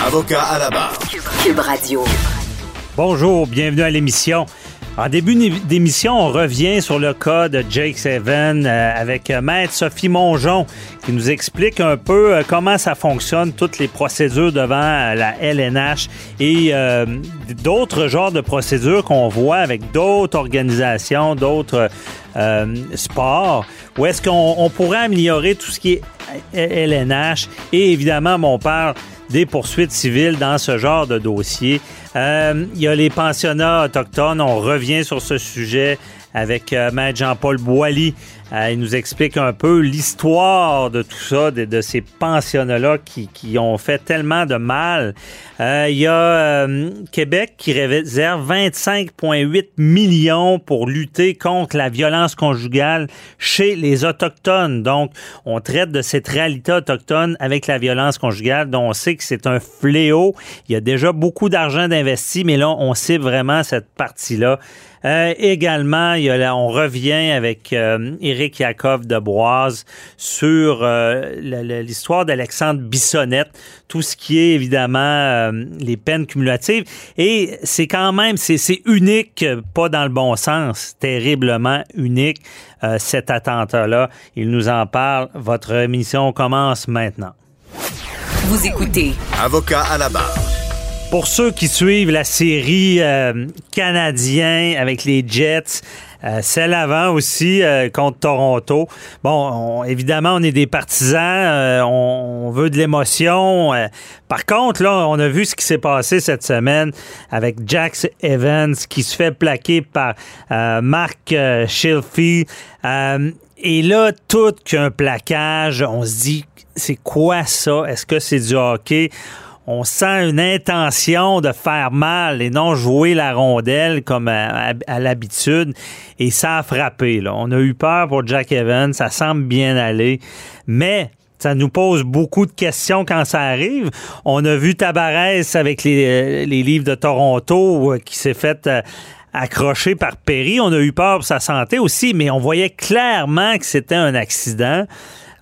Avocat à la barre. Cube Radio. Bonjour, bienvenue à l'émission. En début d'émission, on revient sur le cas de Jake Seven euh, avec euh, Maître Sophie Mongeon qui nous explique un peu euh, comment ça fonctionne, toutes les procédures devant la LNH et d'autres genres de procédures qu'on voit avec d'autres organisations, d'autres sports. Où est-ce qu'on pourrait améliorer tout ce qui est LNH et évidemment, mon père des poursuites civiles dans ce genre de dossier. Euh, il y a les pensionnats autochtones. On revient sur ce sujet avec euh, Maître Jean-Paul Boilly. Euh, il nous explique un peu l'histoire de tout ça, de, ces pensionnats-là qui, qui, ont fait tellement de mal. Euh, il y a Québec qui réserve 25,8 millions pour lutter contre la violence conjugale chez les Autochtones. Donc, on traite de cette réalité autochtone avec la violence conjugale, dont on sait que c'est un fléau. Il y a déjà beaucoup d'argent d'investi, mais là, on sait vraiment cette partie-là. Euh, également, il y a, on revient avec euh, Éric Yakov de Boise sur euh, l'histoire d'Alexandre Bissonnette, tout ce qui est évidemment euh, les peines cumulatives. Et c'est quand même, c'est unique, pas dans le bon sens, terriblement unique, cet attentat-là. Il nous en parle. Votre émission commence maintenant. Vous écoutez. Avocat à la barre. Pour ceux qui suivent la série euh, canadien avec les Jets, euh, celle avant aussi euh, contre Toronto. Bon, évidemment, on est des partisans, on, veut de l'émotion. par contre, là, on a vu ce qui s'est passé cette semaine avec Jax Evans qui se fait plaquer par Mark Shilfie. et là, tout qu'un plaquage, on se dit, c'est quoi ça? Est-ce que c'est du hockey? On sent une intention de faire mal et non jouer la rondelle comme à, l'habitude. Et ça a frappé. On a eu peur pour Jack Evans. Ça semble bien aller. Mais ça nous pose beaucoup de questions quand ça arrive. On a vu Tabarès avec les, les livres de Toronto euh, qui s'est fait... Euh, accrocher par Perry. On a eu peur pour sa santé aussi, mais on voyait clairement que c'était un accident.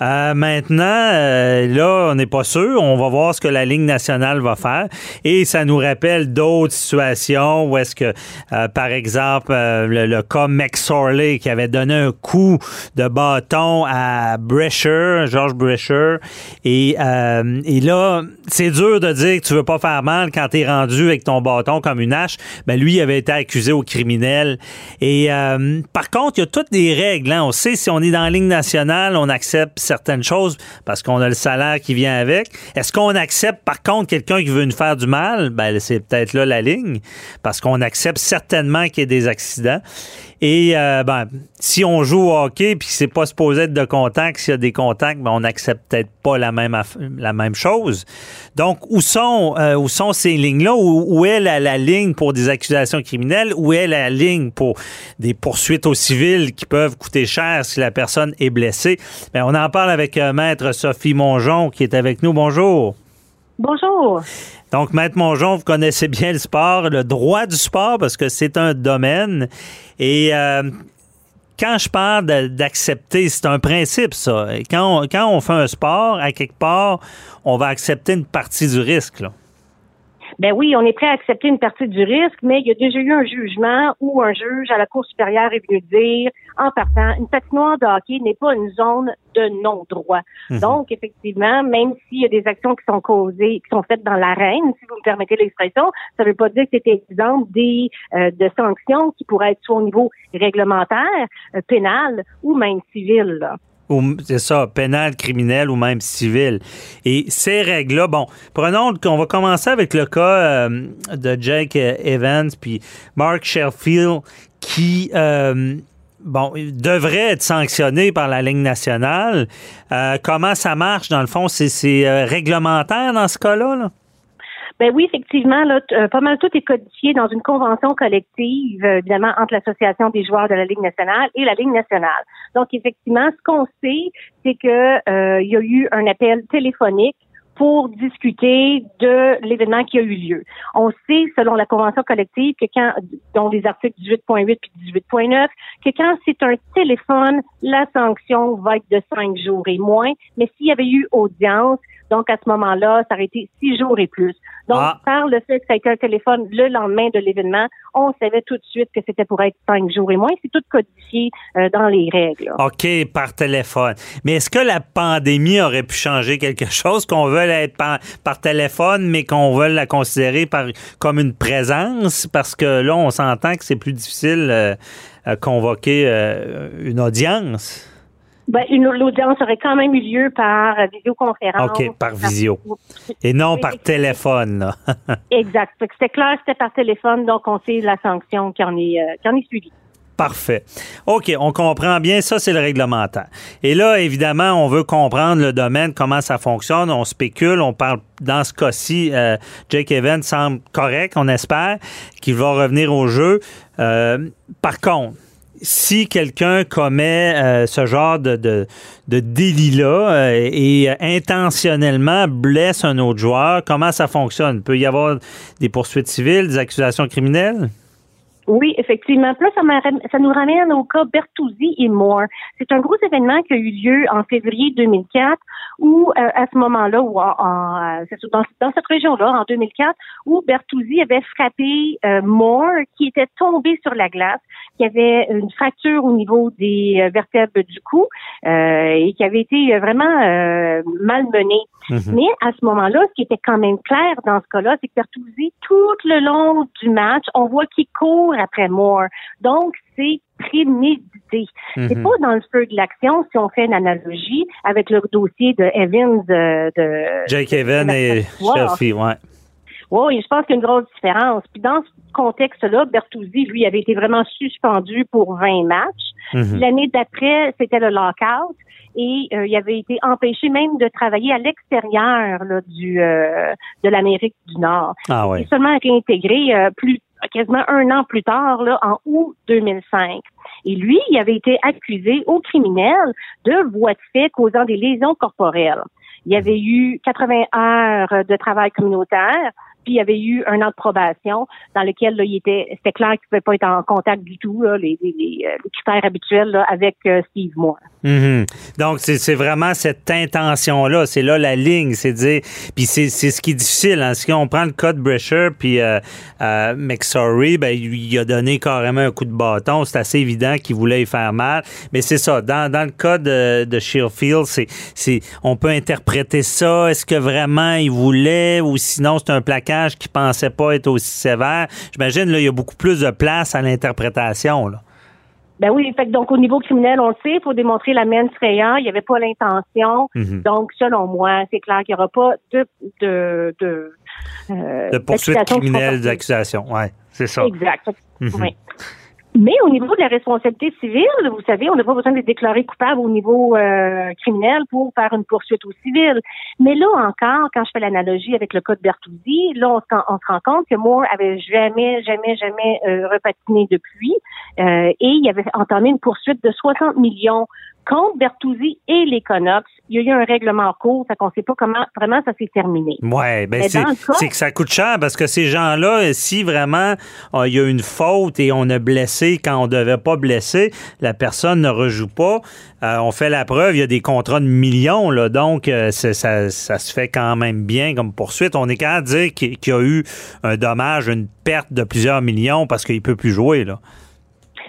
Euh, maintenant, euh, là, on n'est pas sûr. On va voir ce que la Ligue nationale va faire. Et ça nous rappelle d'autres situations où est-ce que, euh, par exemple, le, cas McSorley qui avait donné un coup de bâton à Brescher, George Brescher. Et, et là, c'est dur de dire que tu veux pas faire mal quand tu es rendu avec ton bâton comme une hache. Ben, lui, il avait été accusé au criminel. Et par contre, il y a toutes des règles. Hein. On sait si on est dans la Ligue nationale, on accepte certaines choses parce qu'on a le salaire qui vient avec. Est-ce qu'on accepte par contre quelqu'un qui veut nous faire du mal? Ben, c'est peut-être là la ligne parce qu'on accepte certainement qu'il y ait des accidents. Et euh, ben, si on joue au hockey puis c'est pas supposé être de contact, s'il y a des contacts, ben, on n'accepte peut-être pas la même la même chose. Donc où sont euh, où sont ces lignes-là? Où, est la, ligne pour des accusations criminelles? Où est la ligne pour des poursuites au civil qui peuvent coûter cher si la personne est blessée? Ben, on en parle avec euh, maître Sophie Mongeon qui est avec nous. Bonjour. Bonjour. Donc, Maître Mongeon, vous connaissez bien le sport, le droit du sport, parce que c'est un domaine. Et euh, quand je parle d'accepter, c'est un principe, ça. Quand on, fait un sport, à quelque part, on va accepter une partie du risque. Ben oui, on est prêt à accepter une partie du risque, mais il y a déjà eu un jugement où un juge à la Cour supérieure est venu dire, en partant, une patinoire de hockey n'est pas une zone de non-droit. Mhm. Donc, effectivement, même s'il y a des actions qui sont causées, qui sont faites dans l'arène, si vous me permettez l'expression, ça ne veut pas dire que c'est exemple des euh, de sanctions qui pourraient être soit au niveau réglementaire, euh, pénal ou même civil. Là. Ou c'est ça, pénal, criminel ou même civil. Et ces règles-là, bon, prenons, on va commencer avec le cas euh, de Jake Evans puis Mark Sheffield qui, euh, bon, devrait être sanctionné par la Ligue nationale. Euh, comment ça marche? Dans le fond? C'est, euh, réglementaire dans ce cas-là? Là? Ben oui, effectivement, là, euh, pas mal tout est codifié dans une convention collective, euh, évidemment, entre l'Association des joueurs de la Ligue nationale et la Ligue nationale. Donc, effectivement, ce qu'on sait, c'est que euh, il y a eu un appel téléphonique pour discuter de l'événement qui a eu lieu. On sait, selon la convention collective, que quand, dont les articles 18.8 puis 18.9, que quand c'est un téléphone, la sanction va être de cinq jours et moins. Mais s'il y avait eu audience, donc à ce moment-là, ça aurait été six jours et plus. Donc, Ah. par le fait que ça a été un téléphone le lendemain de l'événement, on savait tout de suite que c'était pour être cinq jours et moins. C'est tout codifié euh, dans les règles. OK, par téléphone. Mais est-ce que la pandémie aurait pu changer quelque chose, qu'on veuille être par, par téléphone, mais qu'on veuille la considérer par, comme une présence? Parce que là, on s'entend que c'est plus difficile euh, à convoquer euh, une audience. Ben, l'audience aurait quand même eu lieu par visioconférence. OK, par visio. Et non par téléphone. là. Exact. C'était clair, c'était par téléphone, donc on sait la sanction qui en est, euh, qui en est suivie. Parfait. OK, on comprend bien. Ça, c'est le réglementaire. Et là, évidemment, on veut comprendre le domaine, comment ça fonctionne. On spécule. On parle, dans ce cas-ci, euh, Jake Evans semble correct, on espère, qu'il va revenir au jeu. Euh, par contre, si quelqu'un commet euh, ce genre de, de, délit-là euh, et euh, intentionnellement blesse un autre joueur, comment ça fonctionne? Peut y avoir des poursuites civiles, des accusations criminelles? Oui, effectivement. Puis là, ça, nous ramène au cas Bertuzzi et Moore. C'est un gros événement qui a eu lieu en février 2004, où euh, à ce moment-là, ou en, en, euh, dans, dans cette région-là, en 2004, où Bertuzzi avait frappé euh, Moore, qui était tombé sur la glace, qui avait une fracture au niveau des vertèbres du cou euh, et qui avait été vraiment malmené. Mhm. Mais à ce moment-là, ce qui était quand même clair dans ce cas-là, c'est que Bertuzzi, tout le long du match, on voit qu'il court après Moore. Donc, c'est prémédité. C'est Mhm. pas dans le feu de l'action si on fait une analogie avec le dossier de Evans euh, de Jake Evan et. Chelsea, ouais. oui, je pense qu'il y a une grosse différence. Puis dans ce contexte-là, Bertuzzi, lui, avait été vraiment suspendu pour 20 matchs. Mhm. L'année d'après, c'était le lockout et euh, il avait été empêché même de travailler à l'extérieur du euh, de l'Amérique du Nord. Ah Il ouais. est seulement réintégré euh, plus quasiment un an plus tard, là, en août 2005. Et lui, il avait été accusé au criminel de voies de fait causant des lésions corporelles. Il y avait eu 80 heures de travail communautaire, il y avait eu un an de probation dans lequel là, il était, c'était clair qu'il ne pouvait pas être en contact du tout, euh, les critères habituels avec euh, Steve Moore. Mhm. Donc, c'est vraiment cette intention-là. C'est là la ligne. C'est dire. Puis c'est ce qui est difficile. Hein. Si on prend le cas de Brescher puis euh, euh, McSorry, ben, il a donné carrément un coup de bâton. C'est assez évident qu'il voulait y faire mal. Mais c'est ça. Dans, dans le cas de, de Shearfield, c'est on peut interpréter ça. Est-ce que vraiment il voulait ou sinon c'est un plaquage qui pensait pas être aussi sévère? J'imagine là, il y a beaucoup plus de place à l'interprétation. là. Ben oui, fait que donc au niveau criminel, on le sait, il faut démontrer la mens rea, il n'y avait pas l'intention. Mhm. Donc, selon moi, c'est clair qu'il n'y aura pas de de de, euh, De poursuite criminelle, d'accusation. Ouais, c'est ça. Exact. Mhm. oui. Mais au niveau de la responsabilité civile, vous savez, on n'a pas besoin d'être déclaré coupable au niveau euh, criminel pour faire une poursuite au civil. Mais là encore, quand je fais l'analogie avec le cas de Bertuzzi, là, on on se rend compte que Moore avait jamais, jamais, jamais euh, repatiné depuis et il avait entamé une poursuite de 60 millions contre Bertuzzi et les Conox, il y a eu un règlement en cours, fait qu'on sait pas comment vraiment ça s'est terminé. Ouais, ben c'est que ça coûte cher parce que ces gens-là, si vraiment euh, il y a une faute et on a blessé quand on devait pas blesser, la personne ne rejoue pas. Euh, on fait la preuve, il y a des contrats de millions là, donc euh, ça, ça, se fait quand même bien comme poursuite. On est qu'à dire qu'il y a eu un dommage, une perte de plusieurs millions parce qu'il peut plus jouer là.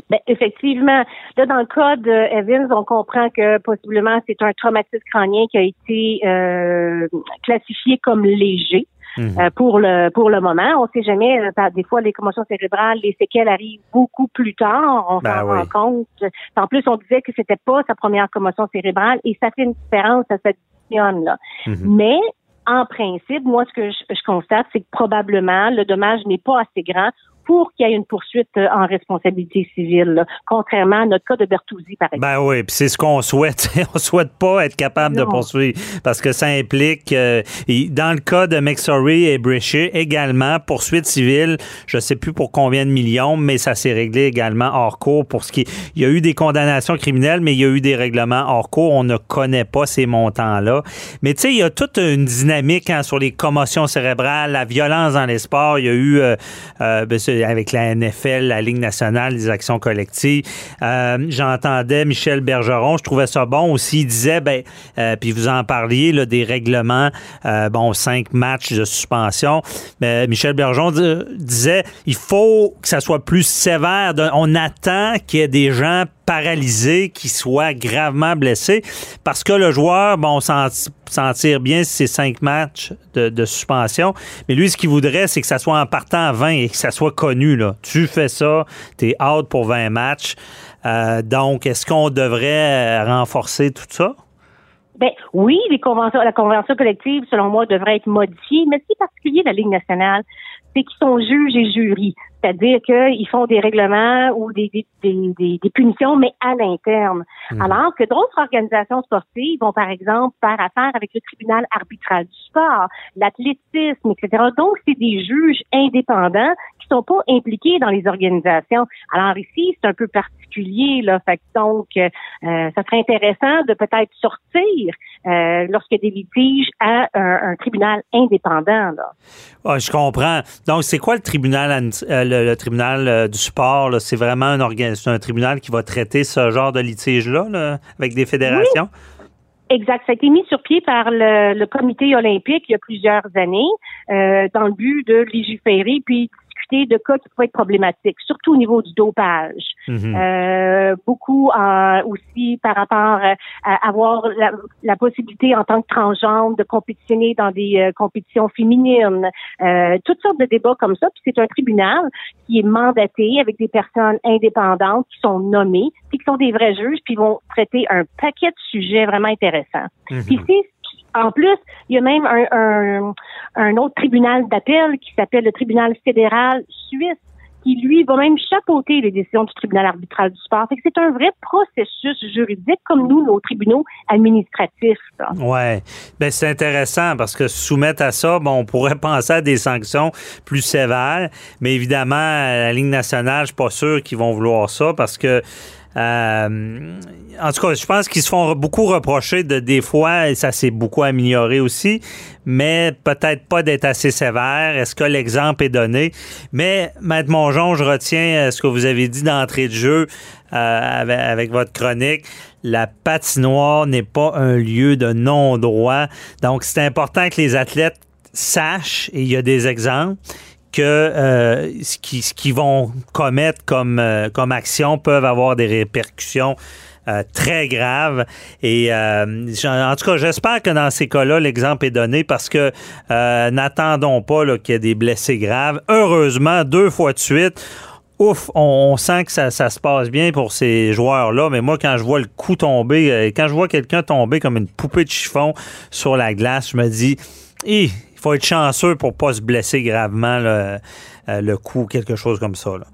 Ben, effectivement, là, dans le cas de Evans, on comprend que possiblement c'est un traumatisme crânien qui a été euh, classifié comme léger. Mhm. Euh, pour le pour le moment, on sait jamais. Euh, des fois, les commotions cérébrales, les séquelles arrivent beaucoup plus tard. On ben s'en rend compte. En plus, on disait que c'était pas sa première commotion cérébrale et ça fait une différence, ça s'additionne là. Mhm. Mais en principe, moi, ce que je constate, c'est que probablement le dommage n'est pas assez grand pour qu'il y ait une poursuite euh, en responsabilité civile, contrairement à notre cas de Bertuzzi, par exemple. Ben oui, puis c'est ce qu'on souhaite. on souhaite pas être capable de poursuivre parce que ça implique, euh, dans le cas de McSorry et Brescia, également, poursuite civile, je sais plus pour combien de millions, mais ça s'est réglé également hors cours pour ce qui... Il y a eu des condamnations criminelles, mais il y a eu des règlements hors cours. On ne connaît pas ces montants-là. Mais tu sais, il y a toute une dynamique hein, sur les commotions cérébrales, la violence dans les sports. Il y a eu... Euh, ben, avec la NFL, la Ligue nationale des actions collectives. Euh, j'entendais Michel Bergeron, je trouvais ça bon aussi. Il disait, ben, euh, puis vous en parliez là, des règlements, euh, bon, cinq matchs de suspension. Mais Michel Bergeron disait, il faut que ça soit plus sévère. On attend qu'il y ait des gens paralysé, qui soit gravement blessé, parce que le joueur, bon, s'en tire bien ces cinq matchs de, suspension, mais lui, ce qu'il voudrait, c'est que ça soit en partant à 20 et que ça soit connu. Là. Tu fais ça, tu es out pour 20 matchs. Euh, donc, est-ce qu'on devrait euh, renforcer tout ça? Ben oui, la convention collective, selon moi, devrait être modifiée, mais c'est particulier la Ligue nationale, c'est qu'ils sont juges et jurys. C'est-à-dire qu'ils font des règlements ou des, des, des, des punitions, mais à l'interne. Mhm. Alors que d'autres organisations sportives vont, par exemple, faire affaire avec le tribunal arbitral du sport, l'athlétisme, etc. Donc, c'est des juges indépendants qui sont pas impliqués dans les organisations. Alors ici, c'est un peu particulier, là. Fait donc, euh, ça serait intéressant de peut-être sortir euh, lorsqu'il y a des litiges à un, tribunal indépendant, là. Ah, je comprends. Donc, c'est quoi le tribunal euh, le, tribunal euh, du sport, c'est vraiment un, un tribunal qui va traiter ce genre de litige-là avec des fédérations? Exact. Ça a été mis sur pied par le, comité olympique il y a plusieurs années euh, dans le but de légiférer puis de cas qui pouvaient être problématiques, surtout au niveau du dopage. Mhm. euh, beaucoup aussi par rapport à avoir la, possibilité en tant que transgenre de compétitionner dans des euh, compétitions féminines, euh, toutes sortes de débats comme ça. Puis c'est un tribunal qui est mandaté avec des personnes indépendantes qui sont nommées, puis qui sont des vrais juges, puis vont traiter un paquet de sujets vraiment intéressants. Mhm. Puis en plus, il y a même un, un, autre tribunal d'appel qui s'appelle le tribunal fédéral suisse qui, lui, va même chapeauter les décisions du tribunal arbitral du sport. c'est un vrai processus juridique comme nous, nos tribunaux administratifs. Oui. Ben, c'est intéressant parce que soumettre à ça, bon, on pourrait penser à des sanctions plus sévères, mais évidemment, la Ligue nationale, je suis pas sûr qu'ils vont vouloir ça parce que euh, en tout cas, je pense qu'ils se font beaucoup reprocher de des fois, et ça s'est beaucoup amélioré aussi, mais peut-être pas d'être assez sévère. Est-ce que l'exemple est donné? Mais, Maître Mongeon, je retiens euh, ce que vous avez dit d'entrée de jeu euh, avec, votre chronique. La patinoire n'est pas un lieu de non-droit. Donc, c'est important que les athlètes sachent, et il y a des exemples, que euh, ce qu'ils qui vont commettre comme, euh, comme action peuvent avoir des répercussions euh, très graves. Et en tout cas, j'espère que dans ces cas-là, l'exemple est donné parce que n'attendons pas qu'il y ait des blessés graves. Heureusement, deux fois de suite, ouf, on, sent que ça, ça, se passe bien pour ces joueurs-là. Mais moi, quand je vois le coup tomber, quand je vois quelqu'un tomber comme une poupée de chiffon sur la glace, je me dis, il faut être chanceux pour pas se blesser gravement. euh, le coup, quelque chose comme ça. Là.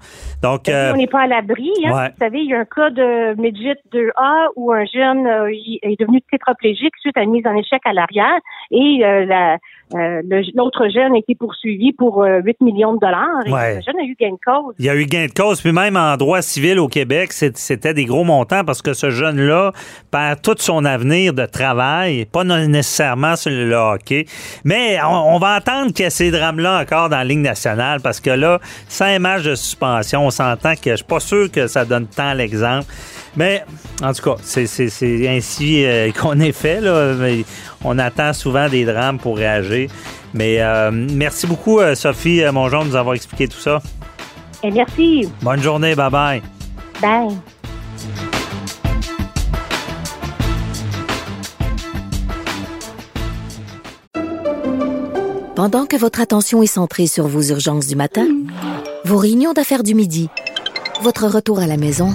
Donc, on n'est pas à l'abri. Hein? Vous savez, il y a un cas de midget 2A où un jeune est devenu tétraplégique suite à une mise en échec à l'arrière et la euh, l'autre jeune a été poursuivi pour 8 euh, millions de dollars. Et Le jeune a eu gain de cause. Il y a eu gain de cause. Puis même en droit civil au Québec, c'était des gros montants parce que ce jeune-là perd tout son avenir de travail, pas nécessairement sur le hockey. Mais on, va entendre qu'il y a ces drames-là encore dans la Ligue nationale parce que là, cinq matchs de suspension, on s'entend que je suis pas sûr que ça donne tant l'exemple. Mais en tout cas, c'est ainsi euh, qu'on est fait. Là. On attend souvent des drames pour réagir. Mais euh, merci beaucoup, euh, Sophie Mongeon, de nous avoir expliqué tout ça. Et merci. Bonne journée. Bye-bye. Bye. Pendant que votre attention est centrée sur vos urgences du matin, vos réunions d'affaires du midi, votre retour à la maison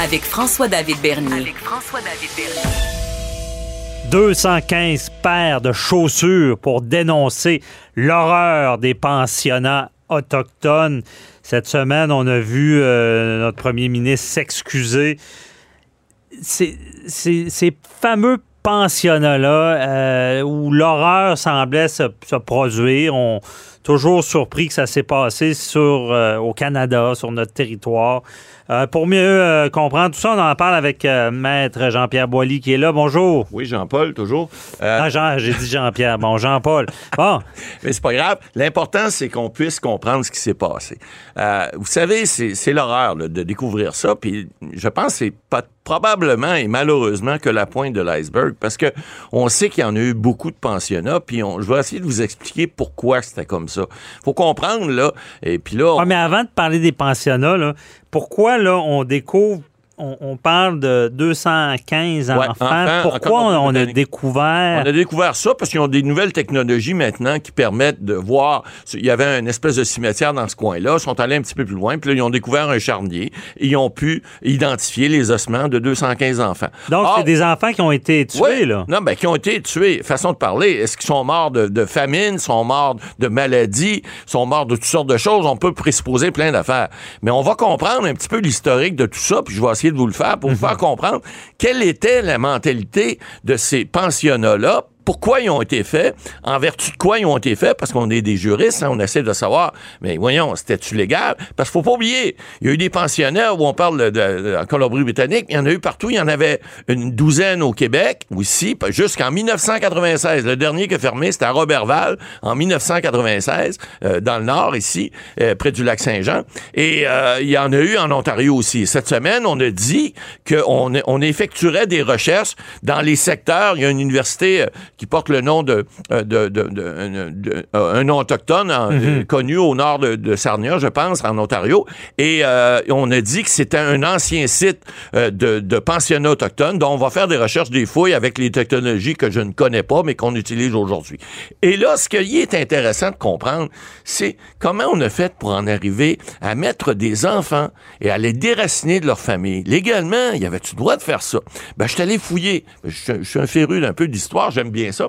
Avec François-David Bernier. Avec François-David Bernier. 215 paires de chaussures pour dénoncer l'horreur des pensionnats autochtones. Cette semaine, on a vu euh, notre premier ministre s'excuser. Ces, fameux pensionnats-là, euh, où l'horreur semblait se, produire, on toujours surpris que ça s'est passé sur, euh, au Canada, sur notre territoire. Euh, pour mieux euh, comprendre tout ça, on en parle avec Maître Jean-Pierre Boilly qui est là. Bonjour. Oui, Jean-Paul, toujours. Ah, Jean, j'ai dit Jean-Pierre. Bon, Jean-Paul. Bon. Mais c'est pas grave. L'important, c'est qu'on puisse comprendre ce qui s'est passé. vous savez, c'est l'horreur de découvrir ça. Puis je pense que c'est pas probablement et malheureusement que la pointe de l'iceberg parce que on sait qu'il y en a eu beaucoup de pensionnats puis je vais essayer de vous expliquer pourquoi c'était comme ça. Faut comprendre là et puis là ah, mais avant de parler des pensionnats pourquoi là on découvre on, parle de 215 enfants. Pourquoi on, a découvert... On a découvert ça parce qu'ils ont des nouvelles technologies maintenant qui permettent de voir... Il y avait une espèce de cimetière dans ce coin-là. Ils sont allés un petit peu plus loin. Puis là, ils ont découvert un charnier. Et ils ont pu identifier les ossements de 215 enfants. Donc, c'est des enfants qui ont été tués, là? Non, ben, qui ont été tués. Façon de parler. Est-ce qu'ils sont morts de, de, famine? sont morts de maladie? sont morts de toutes sortes de choses? On peut présupposer plein d'affaires. Mais on va comprendre un petit peu l'historique de tout ça. Puis je vais essayer de vous le faire pour vous faire comprendre quelle était la mentalité de ces pensionnats-là pourquoi ils ont été faits, en vertu de quoi ils ont été faits, parce qu'on est des juristes, hein, on essaie de savoir, mais voyons, c'était-tu légal? Parce qu'il faut pas oublier, il y a eu des pensionnaires où on parle de, en Colombie-Britannique, il y en a eu partout, il y en avait une douzaine au Québec, aussi, jusqu'en 1996. Le dernier qui a fermé, c'était à Robertval, en 1996, euh, dans le nord, ici, euh, près du lac Saint-Jean. Et euh, il y en a eu en Ontario aussi. Cette semaine, on a dit qu'on on effectuerait des recherches dans les secteurs. Il y a une université qui porte le nom de, euh, de, de, un nom autochtone mhm. connu au nord de, Sarnia, je pense, en Ontario. Et euh, on a dit que c'était un ancien site euh, de, de pensionnat autochtone dont on va faire des recherches, des fouilles avec les technologies que je ne connais pas, mais qu'on utilise aujourd'hui. Et là, ce qui est intéressant de comprendre, c'est comment on a fait pour en arriver à mettre des enfants et à les déraciner de leur famille. Légalement, il y avait-tu le droit de faire ça? Ben, je suis allé fouiller. Je, je suis un féru d'un peu d'histoire, j'aime bien ça.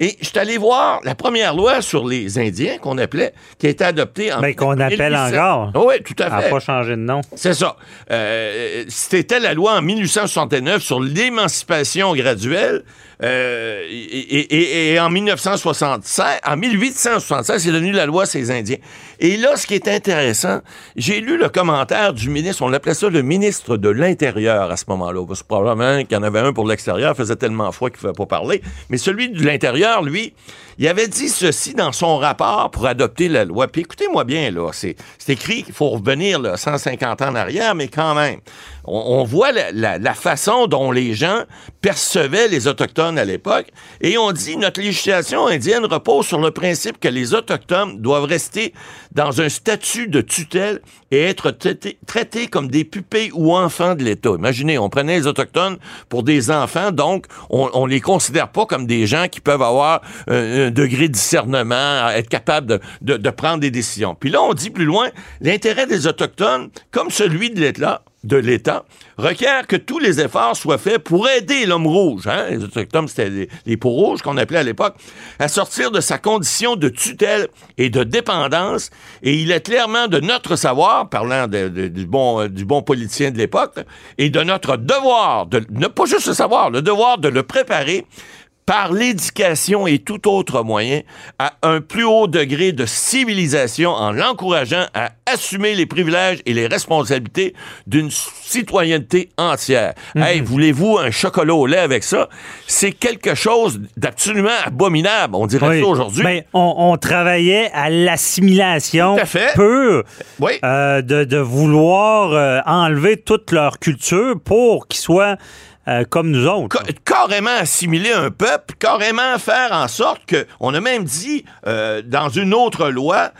Et je suis allé voir la première loi sur les Indiens qu'on appelait, qui a été adoptée en. Mais qu'on appelle encore. oui, tout à fait. Elle n'a pas changé de nom. C'est ça. Euh, c'était la loi en 1869 sur l'émancipation graduelle. Euh, et, en 1976, en 1876, c'est devenu la loi ces Indiens. Et là, ce qui est intéressant, j'ai lu le commentaire du ministre, on l'appelait ça le ministre de l'Intérieur à ce moment-là. Parce que probablement qu'il y en avait un pour l'extérieur, faisait tellement froid qu'il ne pouvait pas parler. Mais celui de l'Intérieur, lui, il avait dit ceci dans son rapport pour adopter la loi. Puis écoutez-moi bien, là, c'est écrit qu'il faut revenir là, 150 ans en arrière, mais quand même on, voit la, façon dont les gens percevaient les Autochtones à l'époque, et on dit notre législation indienne repose sur le principe que les Autochtones doivent rester dans un statut de tutelle et être traités, comme des pupilles ou enfants de l'État. Imaginez, on prenait les Autochtones pour des enfants, donc on, on les considère pas comme des gens qui peuvent avoir degré de discernement, être capables de, de prendre des décisions. Puis là, on dit plus loin, l'intérêt des Autochtones, comme celui de l'État, de l'État requiert que tous les efforts soient faits pour aider l'homme rouge, hein, les autochtones, c'était les, peaux rouges qu'on appelait à l'époque, à sortir de sa condition de tutelle et de dépendance. Et il est clairement de notre savoir, parlant du, bon, du bon politicien de l'époque, et de notre devoir, de ne pas juste le savoir, le devoir de le préparer par l'éducation et tout autre moyen à un plus haut degré de civilisation en l'encourageant à assumer les privilèges et les responsabilités d'une citoyenneté entière. Mhm. Hey, voulez-vous un chocolat au lait avec ça? C'est quelque chose d'absolument abominable, on dirait ça aujourd'hui. Mais ben, on, travaillait à l'assimilation pure euh, de, vouloir euh, enlever toute leur culture pour qu'ils soient euh, comme nous autres. carrément assimiler un peuple, carrément faire en sorte que, on a même dit euh, dans une autre loi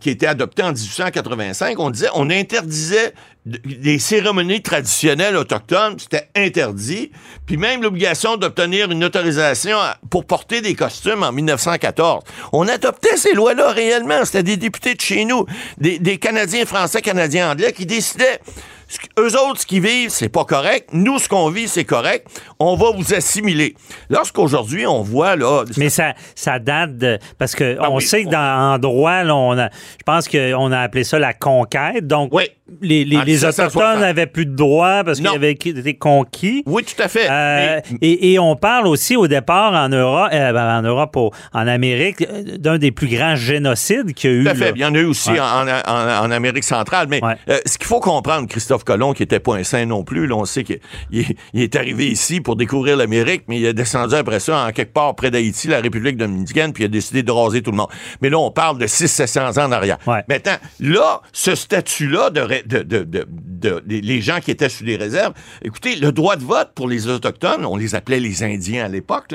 qui était adoptée en 1885, on disait, on interdisait les cérémonies traditionnelles autochtones, c'était interdit. Puis même l'obligation d'obtenir une autorisation pour porter des costumes en 1914. On adoptait ces lois-là réellement. C'était des députés de chez nous, des, des Canadiens français, Canadiens anglais qui décidaient eux autres, ce qu'ils vivent, c'est pas correct. Nous, ce qu'on vit, c'est correct. On va vous assimiler. Lorsqu'aujourd'hui, on voit, là. Mais ça, ça date de. Parce que ah on sait que dans en droit, là, on a. Je pense qu'on a appelé ça la conquête. Donc, oui les, les, Autochtones n'avaient plus de droits parce qu'ils avaient été conquis. Oui, tout à fait. Euh, et, on parle aussi au départ en Europe, euh, ben, en Europe, en Amérique, d'un des plus grands génocides qu'il y a eu. Tout à fait. Il y en a eu aussi en, Amérique centrale. Mais euh, ce qu'il faut comprendre, Christophe Colomb, qui était pas un saint non plus, là, on sait qu'il est arrivé ici pour découvrir l'Amérique, mais il est descendu après ça en quelque part près d'Haïti, la République dominicaine, puis il a décidé de raser tout le monde. Mais là, on parle de 600-700 ans en arrière. Maintenant, là, ce statut-là de de, les gens qui étaient sous les réserves. Écoutez, le droit de vote pour les Autochtones, on les appelait les Indiens à l'époque,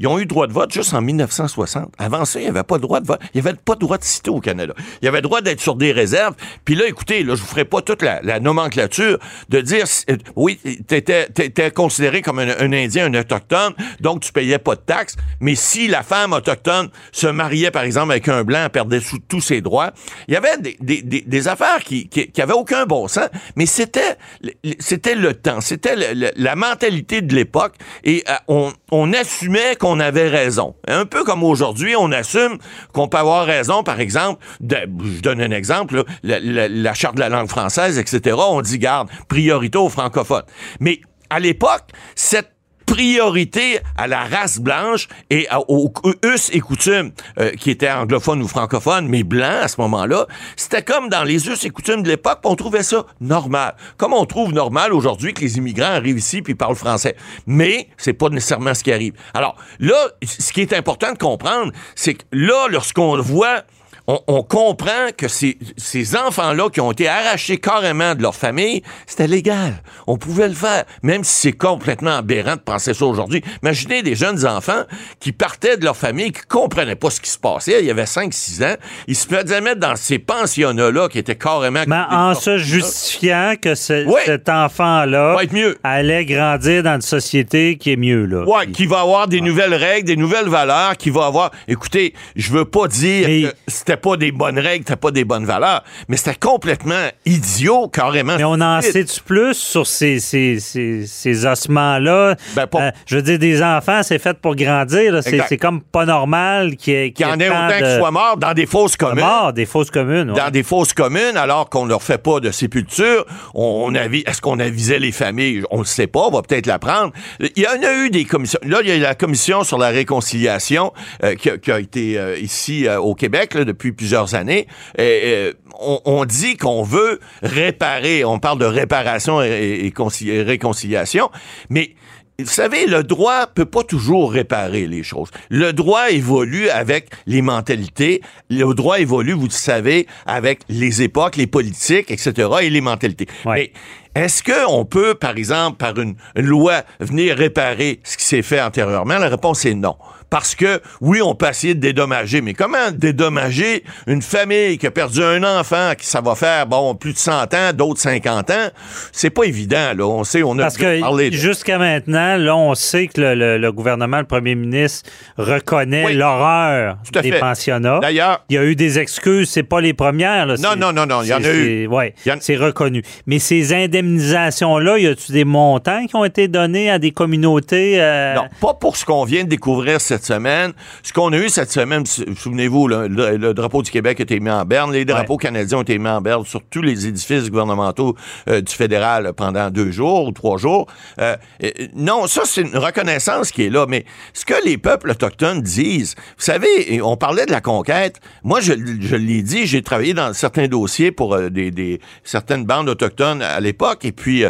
ils ont eu droit de vote juste en 1960. Avant ça, il n'y avait pas de droit de vote. Il n'y avait pas de droit de citer au Canada. Il y avait droit d'être sur des réserves. Puis là, écoutez, là, je vous ferai pas toute la, nomenclature de dire, euh, oui, tu étais, considéré comme un, Indien, un Autochtone, donc tu payais pas de taxes. Mais si la femme autochtone se mariait, par exemple, avec un Blanc, perdait tous ses droits. Il y avait des, affaires qui, qui, qui, avaient aucun bon sens, mais c'était, c'était le temps, c'était la mentalité de l'époque. Et euh, on, on assumait qu'on on avait raison. Un peu comme aujourd'hui, on assume qu'on peut avoir raison, par exemple, je donne un exemple, la, charte de la langue française, etc. On dit, garde, priorité aux francophones. Mais à l'époque, cette priorité à la race blanche et aux us et coutumes euh, qui étaient anglophones ou francophones, mais blancs à ce moment-là. C'était comme dans les us et coutumes de l'époque, on trouvait ça normal. Comme on trouve normal aujourd'hui que les immigrants arrivent ici puis parlent français. Mais c'est pas nécessairement ce qui arrive. Alors là, ce qui est important de comprendre, c'est que là, lorsqu'on voit on, comprend que ces, ces enfants-là qui ont été arrachés carrément de leur famille, c'était légal. On pouvait le faire, même si c'est complètement aberrant de penser ça aujourd'hui. Imaginez des jeunes enfants qui partaient de leur famille, qui comprenaient pas ce qui se passait. Il y avait 5-6 ans. Ils se faisaient mettre dans ces pensionnats-là qui étaient carrément... Mais en se justifiant que cet enfant-là allait grandir dans une société qui est mieux. Là. Oui, qui va avoir des nouvelles règles, des nouvelles valeurs, qui va avoir... Écoutez, je veux pas dire que c'était pas des bonnes règles, t'as pas des bonnes valeurs, mais c'était complètement idiot, carrément. Mais on en sait-tu plus sur ces, ces, ces, ossements-là? Ben, euh, je veux dire, des enfants, c'est fait pour grandir. C'est comme pas normal qu'il y ait, y en ait autant qu'ils soient morts dans des fosses communes. Morts, des fosses communes. Dans des fosses communes, alors qu'on leur fait pas de sépulture. On, Est-ce qu'on avisait les familles? On ne sait pas, on va peut-être l'apprendre. Il y en a eu des commissions. Là, il y a la commission sur la réconciliation euh, qui, a, été euh, ici au Québec depuis plusieurs années. Et, on, dit qu'on veut réparer, on parle de réparation et, réconciliation, mais vous savez, le droit peut pas toujours réparer les choses. Le droit évolue avec les mentalités. Le droit évolue, vous le savez, avec les époques, les politiques, etc. et les mentalités. Ouais. Mais est-ce qu'on peut, par exemple, par une loi, venir réparer ce qui s'est fait antérieurement? La réponse est non. Parce que, oui, on peut essayer de dédommager, mais comment dédommager une famille qui a perdu un enfant, qui ça va faire, bon, plus de 100 ans, d'autres 50 ans? C'est pas évident, là. On sait, on a Parce que parlé de- jusqu'à maintenant, là, on sait que le, le- le gouvernement, le premier ministre, reconnaît Oui. l'horreur des fait. pensionnats. D'ailleurs, Il y a eu des excuses, c'est pas les premières. Là, Non, non, non, non, il y en a eu. Ouais, en- c'est reconnu. Mais ces indemnisations-là, y a-tu des montants qui ont été donnés à des communautés? euh, Non, pas pour ce qu'on vient de découvrir cette semaine. Ce qu'on a eu cette semaine, souvenez-vous, le, le drapeau du Québec a été mis en berne, les drapeaux canadiens ont été mis en berne sur tous les édifices gouvernementaux euh, du fédéral pendant deux jours ou trois jours. Euh, non, ça, c'est une reconnaissance qui est là. Mais ce que les peuples autochtones disent, vous savez, on parlait de la conquête. Moi, je, je l'ai dit, j'ai travaillé dans certains dossiers pour euh, des, des- certaines bandes autochtones à l'époque. Et puis,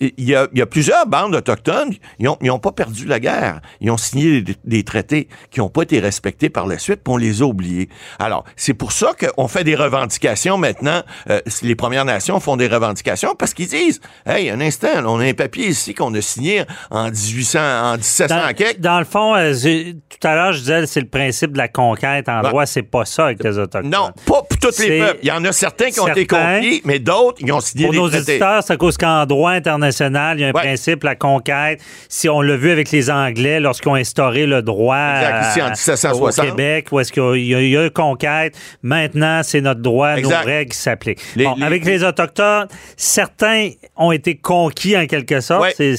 il y, a, il y a plusieurs bandes autochtones, ils n'ont pas perdu la guerre. Ils ont signé des, des traités qui n'ont pas été respectés par la suite, puis on les a oubliés. Alors, c'est pour ça qu'on fait des revendications maintenant. Euh, les Premières Nations font des revendications parce qu'ils disent, hey, un instant, on a un papier ici qu'on a signé en 1800, en 1700 Dans, dans le fond, euh, tout à l'heure, je disais c'est le principe de la conquête en droit. C'est pas ça avec les Autochtones. Non, pas tous les C'est- peuples. Il y en a certains qui ont été conquis, mais d'autres, ils ont signé Pour des nos traités. éditeurs, c'est à cause qu'en droit international, il y a un Ouais. principe, la conquête. Si on l'a vu avec les Anglais lorsqu'ils ont instauré le droit Exact, ici, en à- 1760. au Québec, où est-ce qu'il y a- y, une conquête, maintenant, c'est notre droit, Exact. nos règles qui s'appliquent. Bon, avec les Autochtones, certains ont été conquis en quelque sorte. Ouais.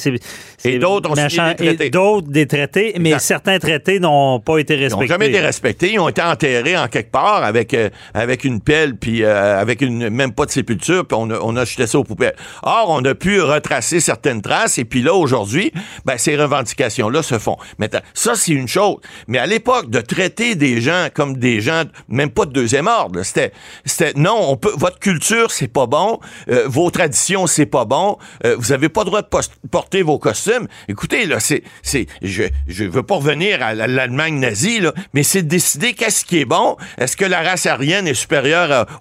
C'est d'autres ont signé des traités. Et d'autres des traités, mais Exact. certains traités n'ont pas été Ils n'ont respectés. jamais été respectés. Ils ont été enterrés en quelque part avec, euh, avec une pelle, puis euh, avec une même pas de sépulture, puis on a, on jeté ça aux poubelles. Or, on a pu retracer certaines traces, et puis là, aujourd'hui, ben, ces revendications-là se font. Maintenant, ça, c'est une chose. Mais à l'époque, de traiter des gens comme des gens, même pas de deuxième ordre, c'était, c'était, non, on peut, votre culture, c'est pas bon, euh, vos traditions, c'est pas bon, euh, vous avez pas le droit de porter vos costumes. Écoutez, là, c'est, c'est, je, je veux pas revenir à la- l'Allemagne nazie, là, mais c'est de décider qu'est-ce qui est bon. Est-ce que la race aryenne est supérieure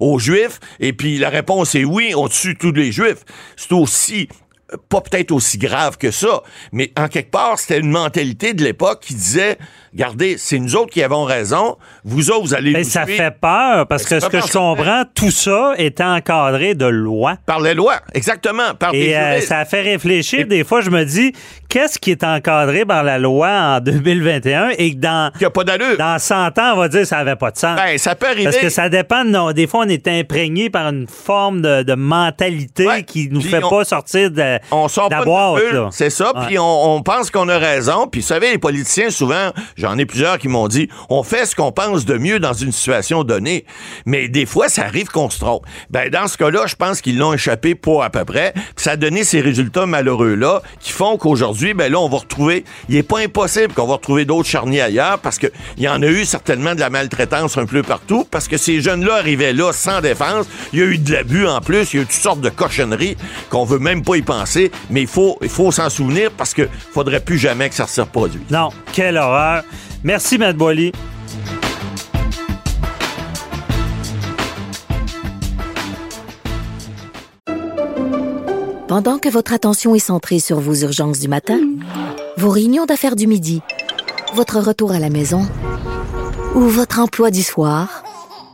aux Juifs? Et puis la réponse est oui, on tue tous les Juifs. C'est aussi euh, pas peut-être aussi grave que ça, mais en quelque part, c'était une mentalité de l'époque qui disait, regardez, c'est nous autres qui avons raison, vous autres, vous allez Mais nous ça fait peur parce que Ben, ce ça que je comprends, tout ça est encadré de loi. par les lois, exactement, par des Et euh, ça fait réfléchir. Et- Des fois, je me dis, qu'est-ce qui est encadré par la loi en 2021 et que dans, a pas d'allure. dans 100 ans, on va dire que ça n'avait pas de sens. Ben, ça peut arriver. Parce que ça dépend nos- Des fois, on est imprégné par une forme de, de mentalité Ouais. qui nous Puis fait on- pas sortir de, on sort de la boîte. c'est ça. Ouais. Puis on, on pense qu'on a raison. Puis vous savez, les politiciens, souvent, j'en ai plusieurs qui m'ont dit, on fait ce qu'on pense de mieux dans une situation donnée. Mais des fois, ça arrive qu'on se trompe. Ben, dans ce cas-là, je pense qu'ils l'ont échappé pour à peu près. Ça a donné ces résultats malheureux-là qui font qu'aujourd'hui, ben là, on va retrouver, il est pas impossible qu'on va retrouver d'autres charniers ailleurs parce que il y en a eu certainement de la maltraitance un peu partout parce que ces jeunes-là arrivaient là sans défense. Il y a eu de l'abus en plus. Il y a eu toutes sortes de cochonneries qu'on veut même pas y penser. Mais il faut, il faut s'en souvenir parce que faudrait plus jamais que ça se reproduise. Non, quelle horreur. Merci, Matt Boily. Pendant que votre attention est centrée sur vos urgences du matin, vos réunions d'affaires du midi, votre retour à la maison ou votre emploi du soir,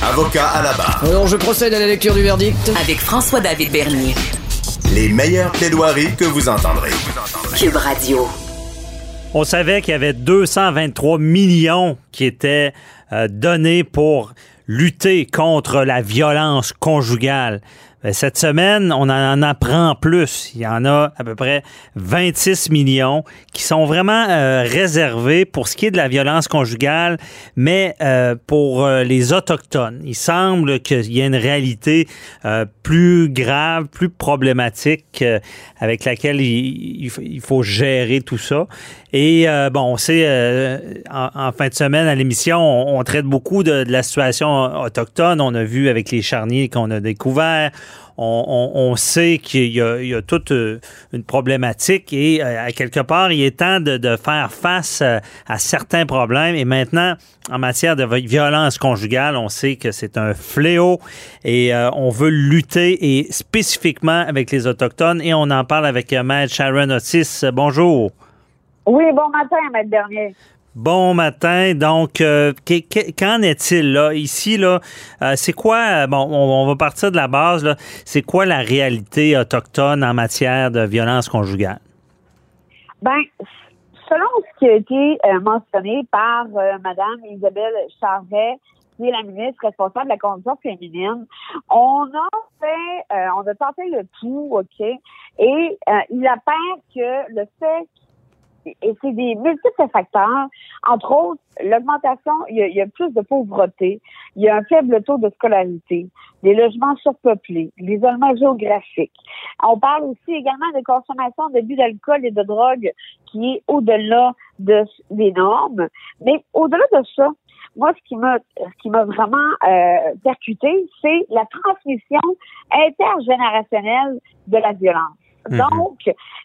Avocat à la barre. Alors je procède à la lecture du verdict. Avec François-David Bernier. Les meilleures plaidoiries que vous entendrez. Cube Radio. On savait qu'il y avait 223 millions qui étaient euh, donné pour lutter contre la violence conjugale. Ben, cette semaine, on en apprend plus. Il y en a à peu près 26 millions qui sont vraiment euh, réservés pour ce qui est de la violence conjugale, mais euh, pour euh, les Autochtones. Il semble qu'il y ait une réalité plus grave, plus problématique avec laquelle il, il, faut gérer tout ça. Et bon, on sait, en, en, fin de semaine à l'émission, on, on, traite beaucoup de, de la situation autochtone. On a vu avec les charniers qu'on a découvert on, sait qu'il y, a toute euh, une problématique et euh, à quelque part, il est temps de, faire face euh, à, certains problèmes. Et maintenant, en matière de violence conjugale, on sait que c'est un fléau et on veut lutter et spécifiquement avec les Autochtones. Et on en parle avec Maître Sharon Otis. Bonjour. Oui, bon matin, Maître Dernier. Bon matin. Donc, euh, qu'en est-il là? Ici là euh, C'est quoi Bon, on, va partir de la base là. C'est quoi la réalité autochtone en matière de violence conjugale? Ben, selon ce qui a été euh, mentionné par Madame Isabelle Charret, qui est la ministre responsable de la condition féminine, on a fait, on a tenté le tout, ok, et il apparaît que le fait et c'est des multiples facteurs. Entre autres, l'augmentation, il, y, a, plus de pauvreté, il y a un faible taux de scolarité, des logements surpeuplés, l'isolement géographique. On parle aussi également de consommation de d'alcool et de drogue qui est au-delà de, des normes. Mais au-delà de ça, moi, ce qui m'a, ce qui m'a vraiment euh, percuté, c'est la transmission intergénérationnelle de la violence. Mhm. Donc,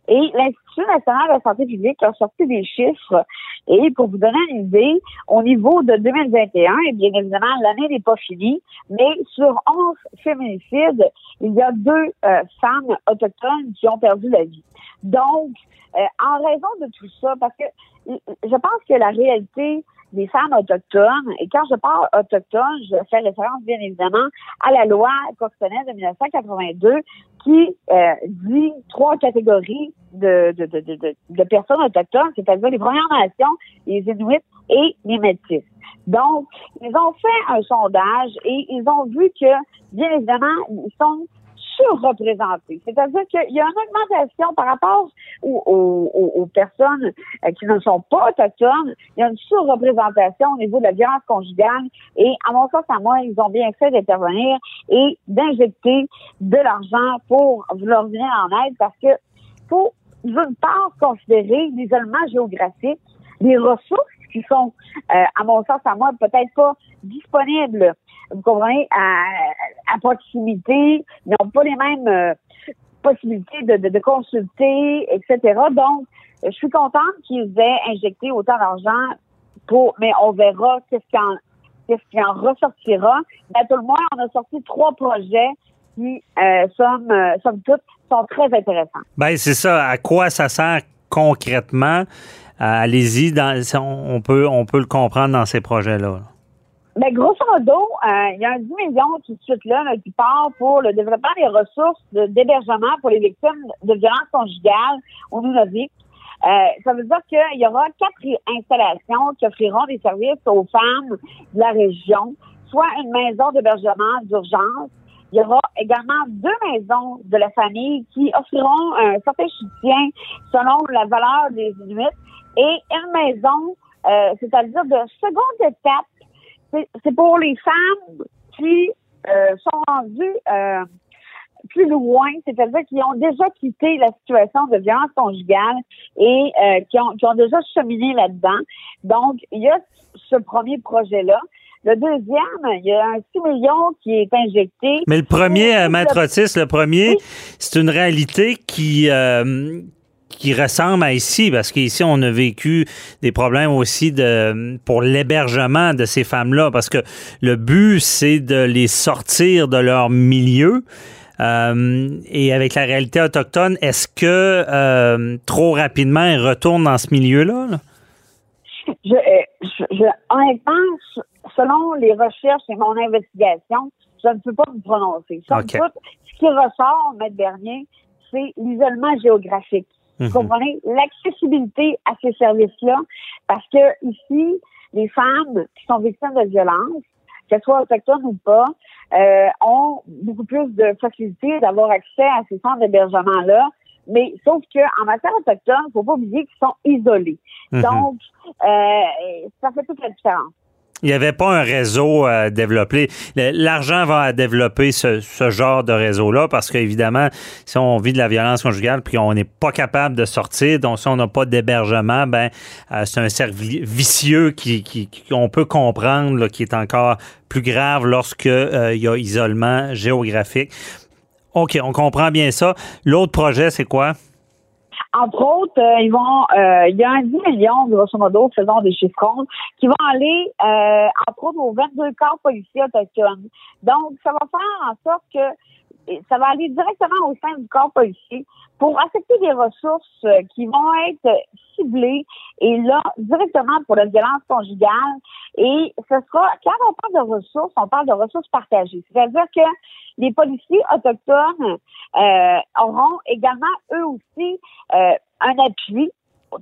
et l'Institut national de la santé publique a sorti des chiffres. Et pour vous donner une idée, au niveau de 2021, et bien évidemment, l'année n'est pas finie, mais sur 11 féminicides, il y a deux euh, femmes autochtones qui ont perdu la vie. Donc, euh, en raison de tout ça, parce que je pense que la réalité des femmes autochtones, et quand je parle autochtone, je fais référence bien évidemment à la loi constitutionnelle de 1982 qui euh, dit trois catégories de, de, de, de, personnes autochtones, c'est-à-dire les Premières Nations, les Inuits et les Métis. Donc, ils ont fait un sondage et ils ont vu que, bien évidemment, ils sont surreprésentés. C'est-à-dire qu'il y a une augmentation par rapport aux, personnes euh, qui ne sont pas autochtones. Il y a une surreprésentation au niveau de la violence conjugale. Et à mon sens, à moi, ils ont bien fait d'intervenir et d'injecter de l'argent pour leur venir en aide parce que faut, d'une part, considérer l'isolement géographique, les ressources qui sont, euh, à mon sens, à moi, peut-être pas disponibles vous comprenez, à, proximité, ils n'ont pas les mêmes euh, possibilités de, consulter, etc. Donc, je suis contente qu'ils aient injecté autant d'argent pour, mais on verra qu'est-ce qui en, qu'est-ce qui en ressortira. Mais à tout le moins, on a sorti trois projets qui, euh, somme, euh, toute, sont très intéressants. Ben, c'est ça. À quoi ça sert concrètement? allez-y, on peut, on peut le comprendre dans ces projets-là. Ben, grosso modo, euh, il y a un 10 millions tout de suite là, qui part pour le développement des ressources d'hébergement pour les victimes de violences conjugales au Nunavik. Euh, ça veut dire qu'il y aura quatre installations qui offriront des services aux femmes de la région, soit une maison d'hébergement d'urgence. Il y aura également deux maisons de la famille qui offriront un certain soutien selon la valeur des Inuits et une maison, euh, c'est-à-dire de seconde étape c'est pour les femmes qui euh, sont rendues euh, plus loin, c'est-à-dire qui ont déjà quitté la situation de violence conjugale et euh, qui, ont, qui ont déjà cheminé là-dedans. Donc, il y a ce premier projet-là. Le deuxième, il y a un 6 millions qui est injecté. Mais le premier, Maître Otis, le premier, c'est une réalité qui, qui ressemble à ici, parce qu'ici, on a vécu des problèmes aussi de, pour l'hébergement de ces femmes-là, parce que le but, c'est de les sortir de leur milieu. Euh, et avec la réalité autochtone, est-ce que euh, trop rapidement, elles retournent dans ce milieu-là? Je, je, je, honnêtement, selon les recherches et mon investigation, je ne peux pas me prononcer. ce qui ressort, Maître Bernier, c'est l'isolement géographique. Vous mhm. comprenez? L'accessibilité à ces services-là, parce que ici, les femmes qui sont victimes de violences, qu'elles soient autochtones ou pas, euh, ont beaucoup plus de facilité d'avoir accès à ces centres d'hébergement-là. Mais sauf que en matière autochtone, faut pas oublier qu'ils sont isolés. Mhm. Donc, euh, ça fait toute la différence. Il n'y avait pas un réseau à développer. L'argent va développer ce, genre de réseau-là parce qu'évidemment, si on vit de la violence conjugale puis on n'est pas capable de sortir, donc si on n'a pas d'hébergement, ben euh, c'est un cercle vi- vicieux qui, qui, peut comprendre, là, qui est encore plus grave lorsque euh, il y a isolement géographique. OK, on comprend bien ça. L'autre projet, c'est quoi? Entre autres, euh, ils vont, euh, il y a un 10 millions, grosso modo, faisons des chiffrons, qui vont aller, euh, entre autres, aux 22 corps policiers autochtones. Donc, ça va faire en sorte que ça va aller directement au sein du corps policier pour affecter des ressources euh, qui vont être ciblées et là, directement pour la violence conjugale. Et ce sera, quand on parle de ressources, on parle de ressources partagées. C'est-à-dire que les policiers autochtones euh, auront également, eux aussi, euh, un appui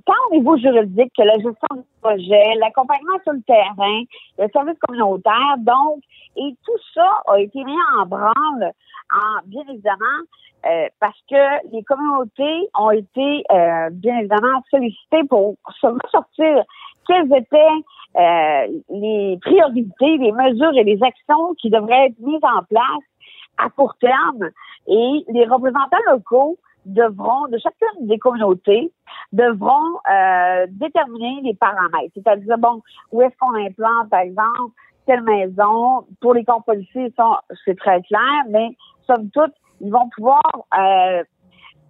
tant au niveau juridique que la gestion du projet, l'accompagnement sur le terrain, le service communautaire. Donc, et tout ça a été mis en branle, en, bien évidemment, euh, parce que les communautés ont été euh, bien évidemment sollicitées pour se ressortir quelles étaient euh, les priorités, les mesures et les actions qui devraient être mises en place à court terme. Et les représentants locaux devront, de chacune des communautés, devront euh, déterminer les paramètres. C'est-à-dire, bon, où est-ce qu'on implante, par exemple, telle maison. Pour les corps policiers, c'est très clair, mais somme toute, ils vont pouvoir euh,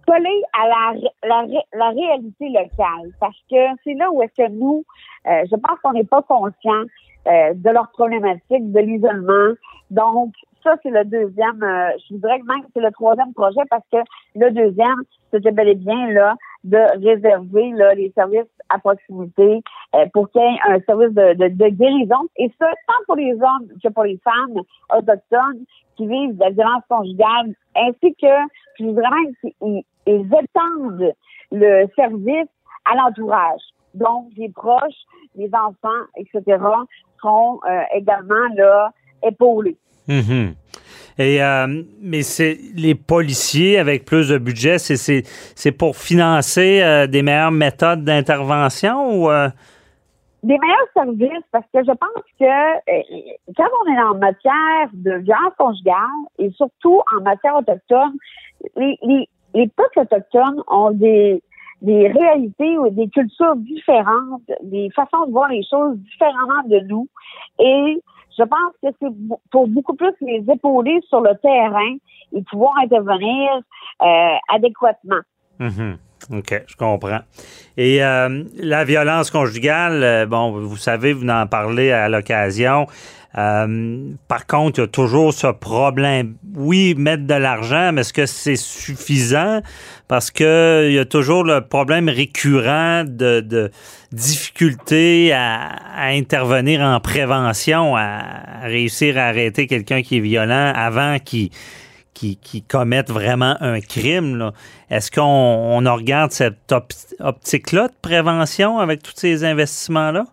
coller à la, la, la réalité locale. Parce que c'est là où est-ce que nous, euh, je pense qu'on n'est pas conscient euh, de leur problématique, de l'isolement. Donc, ça, c'est le deuxième, euh, je voudrais que même que c'est le troisième projet parce que le deuxième, c'était bel et bien là de réserver là, les services à proximité euh, pour qu'il y ait un service de, de, de guérison. Et ça, tant pour les hommes que pour les femmes autochtones qui vivent de la violence conjugale, ainsi que, voudrais même qu'ils ils étendent le service à l'entourage. Donc, les proches, les enfants, etc., seront euh, également là épaulés. Mhm. Et euh, mais c'est les policiers avec plus de budget, c'est pour financer euh, des meilleures méthodes d'intervention ou euh? des meilleurs services parce que je pense que quand on est en matière de violence conjugale et surtout en matière autochtone, les, les, les peuples autochtones ont des, des réalités ou des cultures différentes, des façons de voir les choses différemment de nous. Et je pense que c'est pour beaucoup plus les épauler sur le terrain et pouvoir intervenir euh, adéquatement. Mhm. OK, je comprends. Et euh, la violence conjugale, euh, bon, vous savez, vous en parlez à l'occasion. Euh, par contre, il y a toujours ce problème. Oui, mettre de l'argent, mais est-ce que c'est suffisant? Parce que il y a toujours le problème récurrent de, de difficulté à, à intervenir en prévention, à, à réussir à arrêter quelqu'un qui est violent avant qu'il qui, qui commettent vraiment un crime. Est-ce qu'on on regarde cette op- optique-là de prévention avec tous ces investissements-là?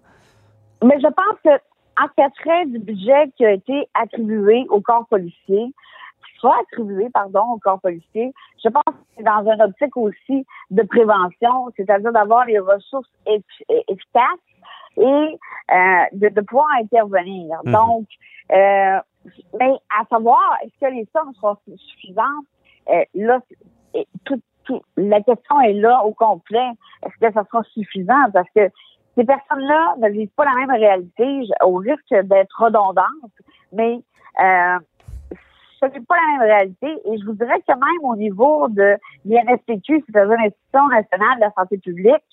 Mais je pense que en cas du budget qui a été attribué au corps policier, qui sera attribué, pardon, au corps policier, je pense que c'est dans une optique aussi de prévention, c'est-à-dire d'avoir les ressources effi- efficaces et euh, de, de pouvoir intervenir. Mhm. Donc, euh, mais à savoir, est-ce que les sommes seront suffisantes? Euh, là, la question est là au complet. Est-ce que ça sera suffisant? Parce que ces personnes-là ne vivent pas la même réalité, au risque d'être redondantes, mais euh, n'est pas la même réalité. Et je vous dirais que même au niveau de l'INSPQ, c'est-à-dire l'Institution nationale de la santé publique,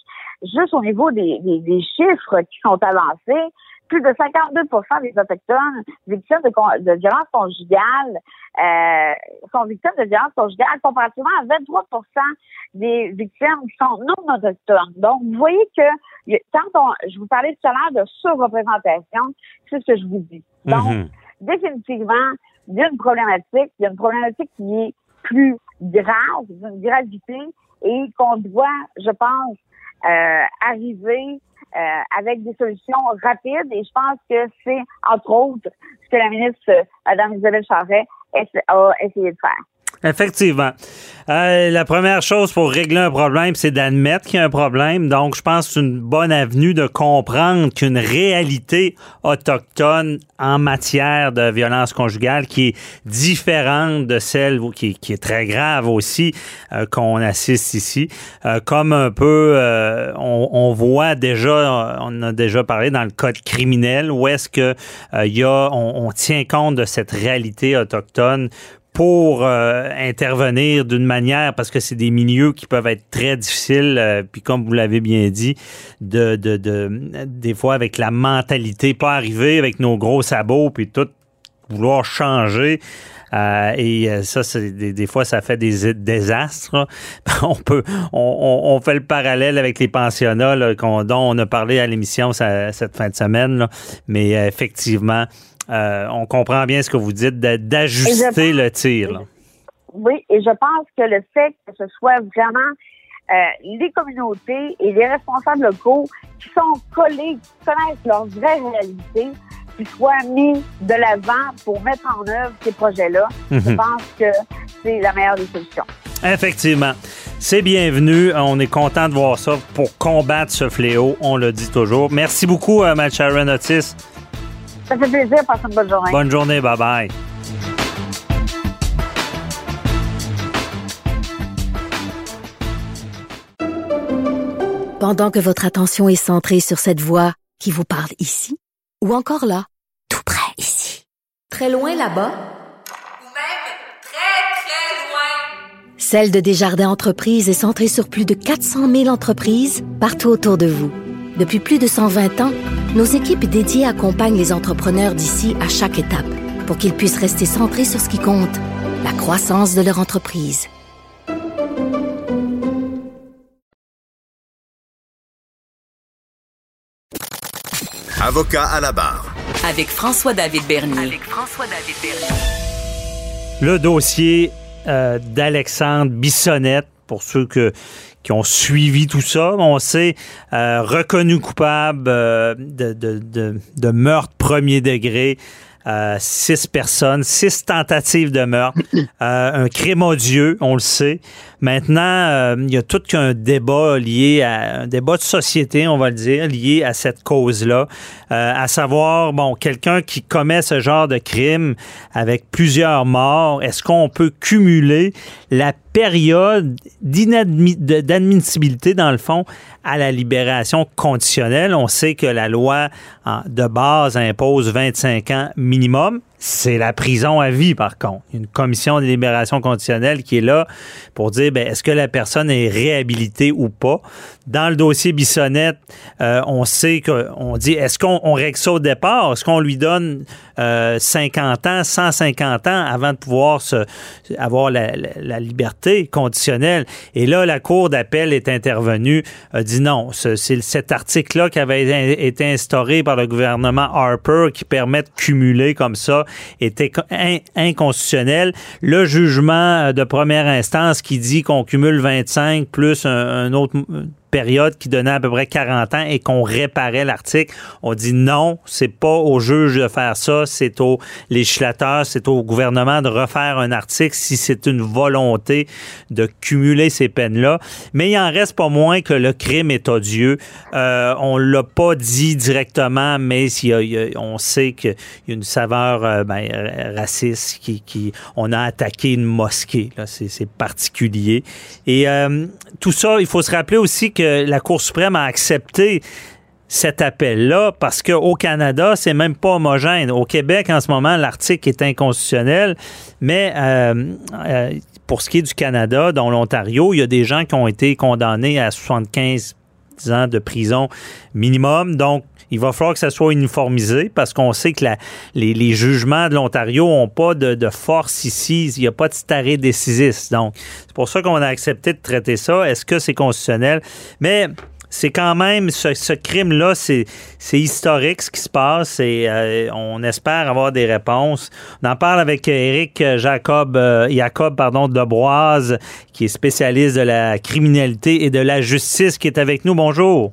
juste au niveau des, des chiffres qui sont avancés, plus de 52% des Autochtones victimes de, con- de violences conjugales euh, sont victimes de violences conjugales, comparativement à 23% des victimes qui sont non autochtones. Donc, vous voyez que quand on, je vous parlais tout à l'heure de surreprésentation, c'est ce que je vous dis. Donc, Mhm. définitivement, il y a une problématique, il y a une problématique qui est plus grave, d'une gravité, et qu'on doit, je pense, euh, arriver euh, avec des solutions rapides. Et je pense que c'est, entre autres, ce que la ministre, Mme Isabelle Charret, a essayé de faire. Effectivement. Euh, la première chose pour régler un problème, c'est d'admettre qu'il y a un problème. Donc, je pense que c'est une bonne avenue de comprendre qu'une réalité autochtone en matière de violence conjugale qui est différente de celle qui, est très grave aussi euh, qu'on assiste ici, euh, comme un peu on, on, voit déjà, on a déjà parlé dans le code criminel où est-ce que il y a, on tient compte de cette réalité autochtone pour euh, intervenir d'une manière, parce que c'est des milieux qui peuvent être très difficiles, euh, puis comme vous l'avez bien dit, de, de, de, des fois avec la mentalité, pas arriver avec nos gros sabots, puis tout vouloir changer. Euh, et ça, c'est des, des, fois, ça fait des désastres. On peut, on, on, fait le parallèle avec les pensionnats là, dont on a parlé à l'émission cette fin de semaine. Là. Mais effectivement, euh, on comprend bien ce que vous dites, d'ajuster le tir. Oui, et je pense que le fait que ce soit vraiment euh, les communautés et les responsables locaux qui sont collés, qui connaissent leur vraie réalité, qui soient mis de l'avant pour mettre en œuvre ces projets-là, je mhm. pense que c'est la meilleure des solutions. Effectivement. C'est bienvenu. On est content de voir ça pour combattre ce fléau. On le dit toujours. Merci beaucoup, euh, Matt Sharon Otis. Ça fait plaisir. Passe une bonne journée. Bonne journée. Bye bye. Pendant que votre attention est centrée sur cette voix qui vous parle ici, ou encore là, tout près ici, très loin là-bas, ou même très, très loin, Celle de Desjardins Entreprises est centrée sur plus de 400 000 entreprises partout autour de vous. Depuis plus de 120 ans, nos équipes dédiées accompagnent les entrepreneurs d'ici à chaque étape pour qu'ils puissent rester centrés sur ce qui compte, la croissance de leur entreprise. Avocat à la barre. Avec François-David Bernier. Avec François-David Bernier. Le dossier euh, d'Alexandre Bissonnette, pour ceux que, qui ont suivi tout ça. On sait euh, reconnu coupable euh, de, de, de, de, meurtre premier degré. Euh, six personnes, six tentatives de meurtre, un crime odieux, on le sait. Maintenant, il y a tout qu'un débat lié à un débat de société, on va le dire, lié à cette cause-là, à savoir, bon, quelqu'un qui commet ce genre de crime avec plusieurs morts, est-ce qu'on peut cumuler la période d'admissibilité, dans le fond, à la libération conditionnelle. On sait que la loi de base impose 25 ans minimum. C'est la prison à vie, par contre. Une commission de libération conditionnelle qui est là pour dire ben, est-ce que la personne est réhabilitée ou pas? Dans le dossier Bissonnette, euh, on sait qu'on dit est-ce qu'on règle ça au départ? Est-ce qu'on lui donne 50 euh, ans, 150 ans avant de pouvoir avoir la, la, liberté conditionnelle? Et là, la Cour d'appel est intervenue, a dit non. C'est cet article-là qui avait été instauré par le gouvernement Harper qui permet de cumuler comme ça était inconstitutionnel. Le jugement de première instance qui dit qu'on cumule 25 plus un autre période qui donnait à peu près 40 ans et qu'on réparait l'article. On dit non, c'est pas au juge de faire ça, c'est au législateur, c'est au gouvernement de refaire un article si c'est une volonté de cumuler ces peines-là. Mais il en reste pas moins que le crime est odieux. Euh, on l'a pas dit directement, mais on sait qu'il y a une saveur euh, ben, raciste qui, qui, on a attaqué une mosquée. C'est particulier. Et euh, tout ça, il faut se rappeler aussi que la Cour suprême a accepté cet appel-là parce qu'au Canada, c'est même pas homogène. Au Québec, en ce moment, l'article est inconstitutionnel, mais euh, euh, pour ce qui est du Canada, dans l'Ontario, il y a des gens qui ont été condamnés à 75 ans de prison minimum. Donc, il va falloir que ça soit uniformisé parce qu'on sait que les, jugements de l'Ontario n'ont pas de, force ici. Il n'y a pas de staré décisif. Donc, c'est pour ça qu'on a accepté de traiter ça. Est-ce que c'est constitutionnel? Mais c'est quand même ce, crime-là, c'est, historique ce qui se passe et euh, on espère avoir des réponses. On en parle avec Eric Jacob, euh, Jacob pardon, Debroise, qui est spécialiste de la criminalité et de la justice, qui est avec nous. Bonjour.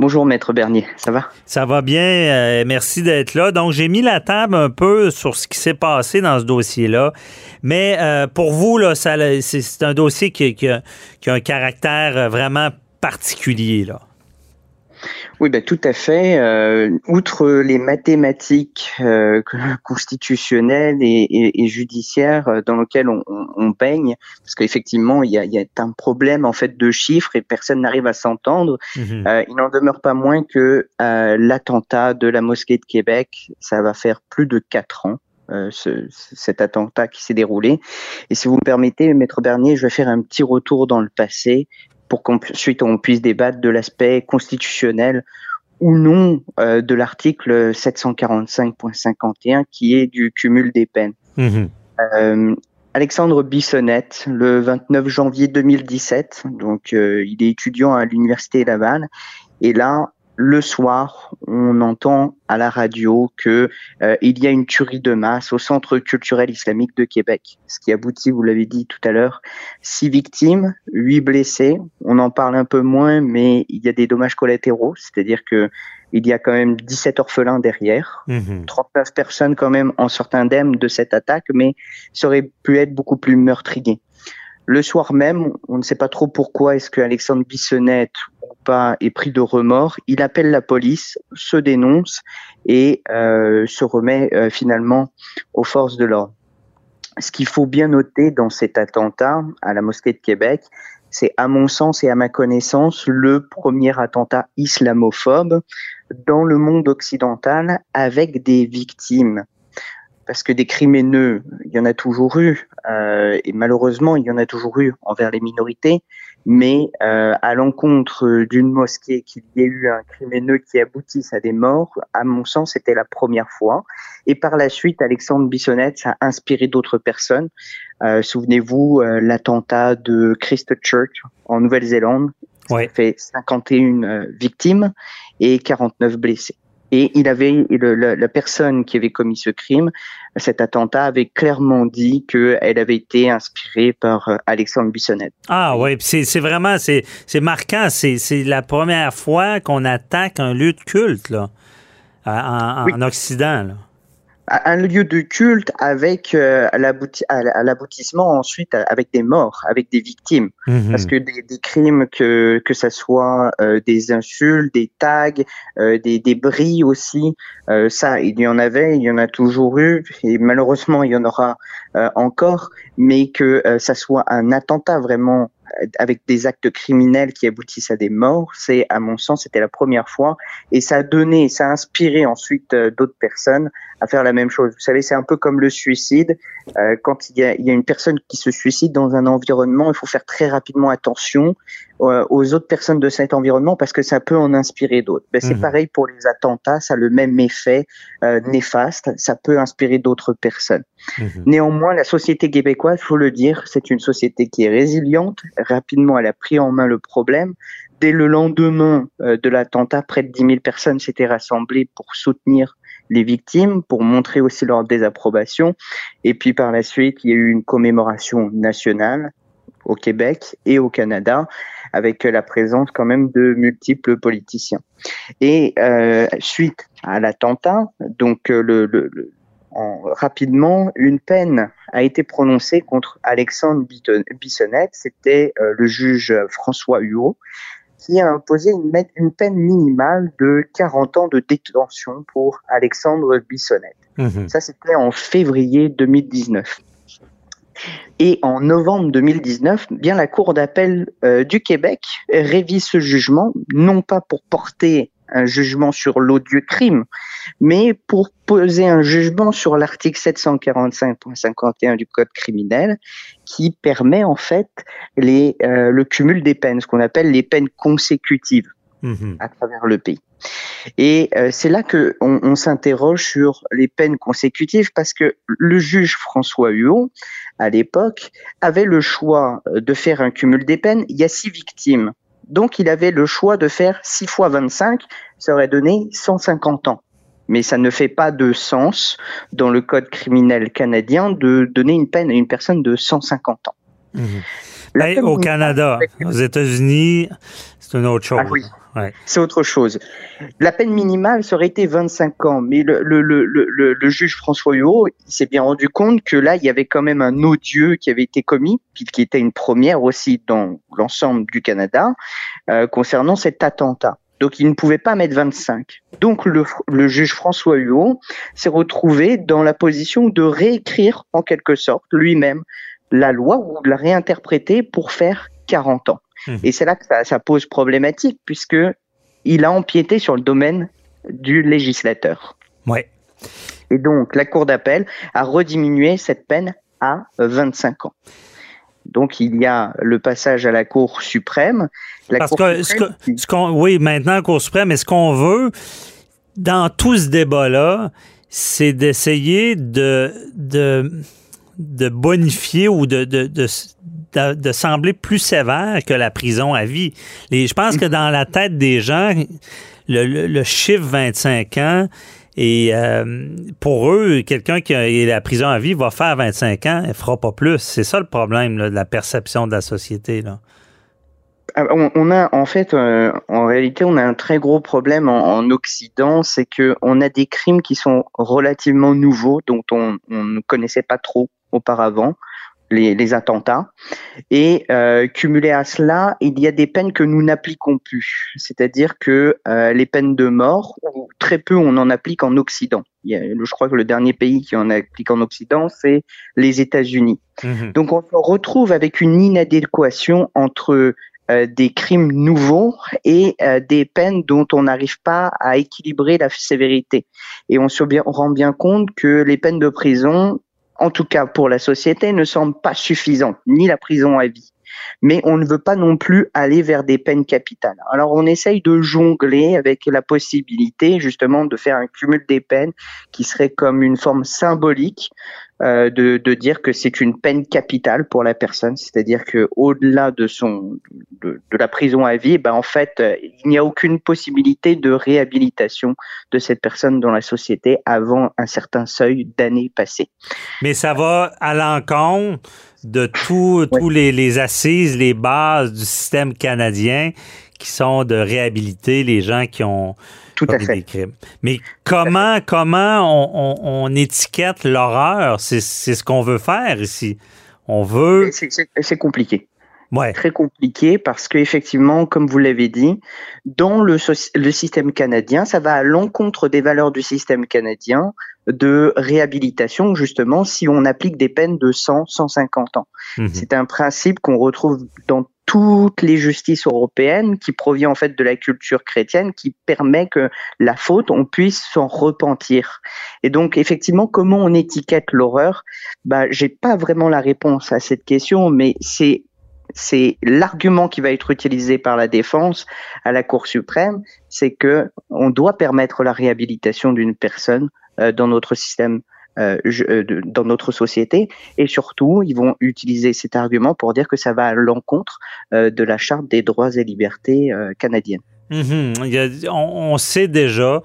Bonjour Maître Bernier, ça va? Ça va bien, euh, merci d'être là. Donc j'ai mis la table un peu sur ce qui s'est passé dans ce dossier-là. Mais euh, pour vous, là, c'est un dossier qui, a, qui, a, un caractère vraiment particulier. Là. Oui, ben, tout à fait. Euh, outre les mathématiques euh, constitutionnelles et, et, judiciaires euh, dans lesquelles on, on, baigne, parce qu'effectivement, il y a, y a, un problème en fait de chiffres et personne n'arrive à s'entendre. Mhm. Euh, il n'en demeure pas moins que euh, l'attentat de la mosquée de Québec, ça va faire plus de quatre ans. Ce, cet attentat qui s'est déroulé. Et si vous me permettez, Maître Bernier, je vais faire un petit retour dans le passé pour qu'ensuite on puisse débattre de l'aspect constitutionnel ou non euh, de l'article 745.51 qui est du cumul des peines. Mhm. Euh, Alexandre Bissonnette, le 29 janvier 2017, donc euh, il est étudiant à l'université Laval, et là le soir, on entend à la radio que euh, il y a une tuerie de masse au Centre culturel islamique de Québec, ce qui aboutit, vous l'avez dit tout à l'heure, six victimes, huit blessés. On en parle un peu moins, mais il y a des dommages collatéraux, c'est-à-dire que il y a quand même 17 orphelins derrière, 39 mhm. personnes quand même en sortent indemnes de cette attaque, mais ça aurait pu être beaucoup plus meurtrier. Le soir même, on ne sait pas trop pourquoi est-ce que Alexandre Bissonnette ou pas est pris de remords. Il appelle la police, se dénonce et euh, se remet euh, finalement aux forces de l'ordre. Ce qu'il faut bien noter dans cet attentat à la mosquée de Québec, c'est à mon sens et à ma connaissance le premier attentat islamophobe dans le monde occidental avec des victimes parce que des crimineux, il y en a toujours eu, euh, et malheureusement, il y en a toujours eu envers les minorités, mais euh, à l'encontre d'une mosquée qu'il y ait eu un crimineux qui aboutisse à des morts, à mon sens, c'était la première fois. Et par la suite, Alexandre Bissonnette, ça a inspiré d'autres personnes. Euh, souvenez-vous, l'attentat de Christchurch en Nouvelle-Zélande, ouais. fait 51 euh, victimes et 49 blessés. Et il avait le, la, personne qui avait commis ce crime, cet attentat, avait clairement dit qu'elle avait été inspirée par euh, Alexandre Bissonnette. Ah oui, c'est vraiment c'est c'est marquant. C'est la première fois qu'on attaque un lieu de culte là, en, en Occident. Là un lieu de culte avec euh, à l'aboutissement ensuite avec des morts, avec des victimes, mhm. parce que des, des, crimes que que ça soit euh, des insultes, des tags, euh, des débris aussi, euh, ça il y en avait, il y en a toujours eu et malheureusement il y en aura encore, mais que ça soit un attentat vraiment avec des actes criminels qui aboutissent à des morts, c'est à mon sens c'était la première fois et ça a donné, ça a inspiré ensuite euh, d'autres personnes à faire la même chose. Vous savez, c'est un peu comme le suicide. Euh, quand il y, a, il y, a, une personne qui se suicide dans un environnement, il faut faire très rapidement attention euh, aux autres personnes de cet environnement parce que ça peut en inspirer d'autres. Ben, c'est mmh. pareil pour les attentats, ça a le même effet euh, néfaste, ça peut inspirer d'autres personnes. Mmh. Néanmoins, la société québécoise, faut le dire, c'est une société qui est résiliente. Rapidement, elle a pris en main le problème. Dès le lendemain euh, de l'attentat, près de 10 000 personnes s'étaient rassemblées pour soutenir les victimes, pour montrer aussi leur désapprobation. Et puis par la suite, il y a eu une commémoration nationale au Québec et au Canada, avec la présence quand même de multiples politiciens. Et euh, suite à l'attentat, donc euh, le, le, en, rapidement, une peine a été prononcée contre Alexandre Bissonnette, c'était euh, le juge François Huot, qui a imposé une, une, peine minimale de 40 ans de détention pour Alexandre Bissonnette. Mmh. Ça, c'était en février 2019. Et en novembre 2019, bien la Cour d'appel euh, du Québec révise ce jugement, non pas pour porter un jugement sur l'odieux crime, mais pour poser un jugement sur l'article 745.51 du Code criminel qui permet en fait les, euh, le cumul des peines, ce qu'on appelle les peines consécutives mmh à travers le pays. Et euh, c'est là que on, on s'interroge sur les peines consécutives parce que le juge François Huot, à l'époque, avait le choix de faire un cumul des peines. Il y a six victimes. Donc il avait le choix de faire 6 fois 25, ça aurait donné 150 ans. Mais ça ne fait pas de sens dans le code criminel canadien de donner une peine à une personne de 150 ans. Mmh. Ben, au Canada. Aux États-Unis, c'est une autre chose. Ah oui. C'est autre chose. La peine minimale serait été 25 ans, mais le, le, le, le juge François Huot s'est bien rendu compte que là, il y avait quand même un odieux qui avait été commis, qui était une première aussi dans l'ensemble du Canada, euh, concernant cet attentat. Donc il ne pouvait pas mettre 25. Donc le, le juge François Huot s'est retrouvé dans la position de réécrire en quelque sorte lui-même la loi ou de la réinterpréter pour faire 40 ans. Mmh. Et c'est là que ça, ça, pose problématique puisque il a empiété sur le domaine du législateur. Ouais. Et donc la Cour d'appel a rediminué cette peine à 25 ans. Donc il y a le passage à la Cour suprême. Parce que, ce qu'on, oui, maintenant Cour suprême, mais ce qu'on veut dans tout ce débat-là, c'est d'essayer de, de, de bonifier ou de, de, de, de, sembler plus sévère que la prison à vie. Et je pense que dans la tête des gens, le, le, chiffre 25 ans, et euh, pour eux, quelqu'un qui a la prison à vie va faire 25 ans, elle fera pas plus. C'est ça le problème de la perception de la société. Là. Ah, on, a en fait, euh, en réalité, on a un très gros problème en, Occident, c'est que on a des crimes qui sont relativement nouveaux, dont on, on ne connaissait pas trop auparavant les, attentats. Et euh, cumulé à cela, il y a des peines que nous n'appliquons plus. C'est-à-dire que euh, les peines de mort, très peu on en applique en Occident. je crois que le dernier pays qui en applique en Occident, c'est les États-Unis. Mhm. Donc on se retrouve avec une inadéquation entre euh, des crimes nouveaux et euh, des peines dont on n'arrive pas à équilibrer la sévérité. Et on se rend bien compte que les peines de prison en tout cas pour la société, ne semble pas suffisante, ni la prison à vie. Mais on ne veut pas non plus aller vers des peines capitales. Alors on essaye de jongler avec la possibilité justement de faire un cumul des peines qui serait comme une forme symbolique euh, de, de, dire que c'est une peine capitale pour la personne, c'est-à-dire que au-delà de son de, de, la prison à vie, ben en fait, euh, il n'y a aucune possibilité de réhabilitation de cette personne dans la société avant un certain seuil d'années passées. Mais ça va à l'encontre de tous tous les, les assises, les bases du système canadien qui sont de réhabiliter les gens qui ont tout à fait. Mais comment, comment on, étiquette l'horreur? C'est ce qu'on veut faire ici. On veut. C'est compliqué. Ouais. Très compliqué parce qu'effectivement, comme vous l'avez dit, dans le, le système canadien, ça va à l'encontre des valeurs du système canadien de réhabilitation, justement, si on applique des peines de 100, 150 ans. Mhm. C'est un principe qu'on retrouve dans toutes les justices européennes qui provient en fait de la culture chrétienne qui permet que la faute on puisse s'en repentir. Et donc effectivement comment on étiquette l'horreur? Bah j'ai pas vraiment la réponse à cette question mais c'est c'est l'argument qui va être utilisé par la défense à la Cour suprême, c'est que on doit permettre la réhabilitation d'une personne euh, dans notre système euh, euh, dans notre société. Et surtout, ils vont utiliser cet argument pour dire que ça va à l'encontre de la charte des droits et libertés canadienne. Mm-hmm. on, sait déjà.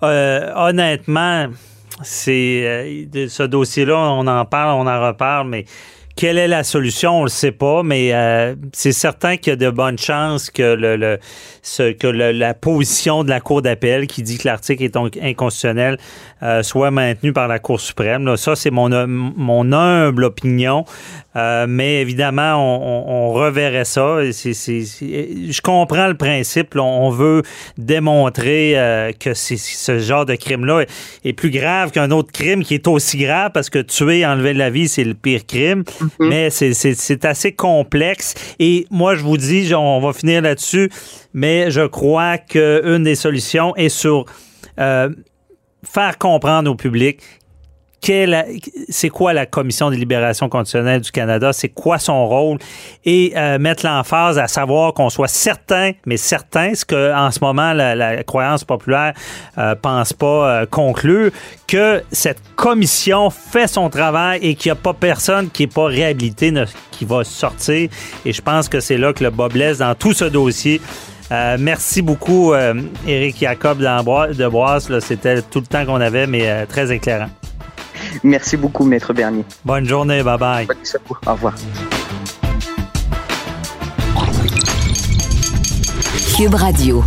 honnêtement, c'est ce dossier-là, on en parle, on en reparle, mais quelle est la solution? On le sait pas, mais euh, c'est certain qu'il y a de bonnes chances que le, ce, que la position de la Cour d'appel qui dit que l'article est inconstitutionnel euh, soit maintenue par la Cour suprême. Là, ça, c'est mon, mon humble opinion. Euh, mais évidemment, on, reverrait ça. je comprends le principe. On veut démontrer que ce genre de crime-là est plus grave qu'un autre crime qui est aussi grave parce que tuer, enlever la vie, c'est le pire crime. Mhm. Mais c'est assez complexe. Et moi, je vous dis, on va finir là-dessus, mais je crois qu'une des solutions est sur euh, faire comprendre au public c'est quoi la Commission des libérations conditionnelles du Canada, c'est quoi son rôle? Et euh, mettre l'emphase à savoir qu'on soit certain, mais certain, ce que en ce moment la, croyance populaire euh, pense pas euh, conclure, que cette commission fait son travail et qu'il n'y a pas personne qui n'est pas réhabilité qui va sortir. Et je pense que c'est là que le bas blesse dans tout ce dossier. merci beaucoup, Éric Jacob de Boise. C'était tout le temps qu'on avait, mais très éclairant. Merci beaucoup, Maître Bernier. Bonne journée, bye bye. Au revoir. Cube Radio.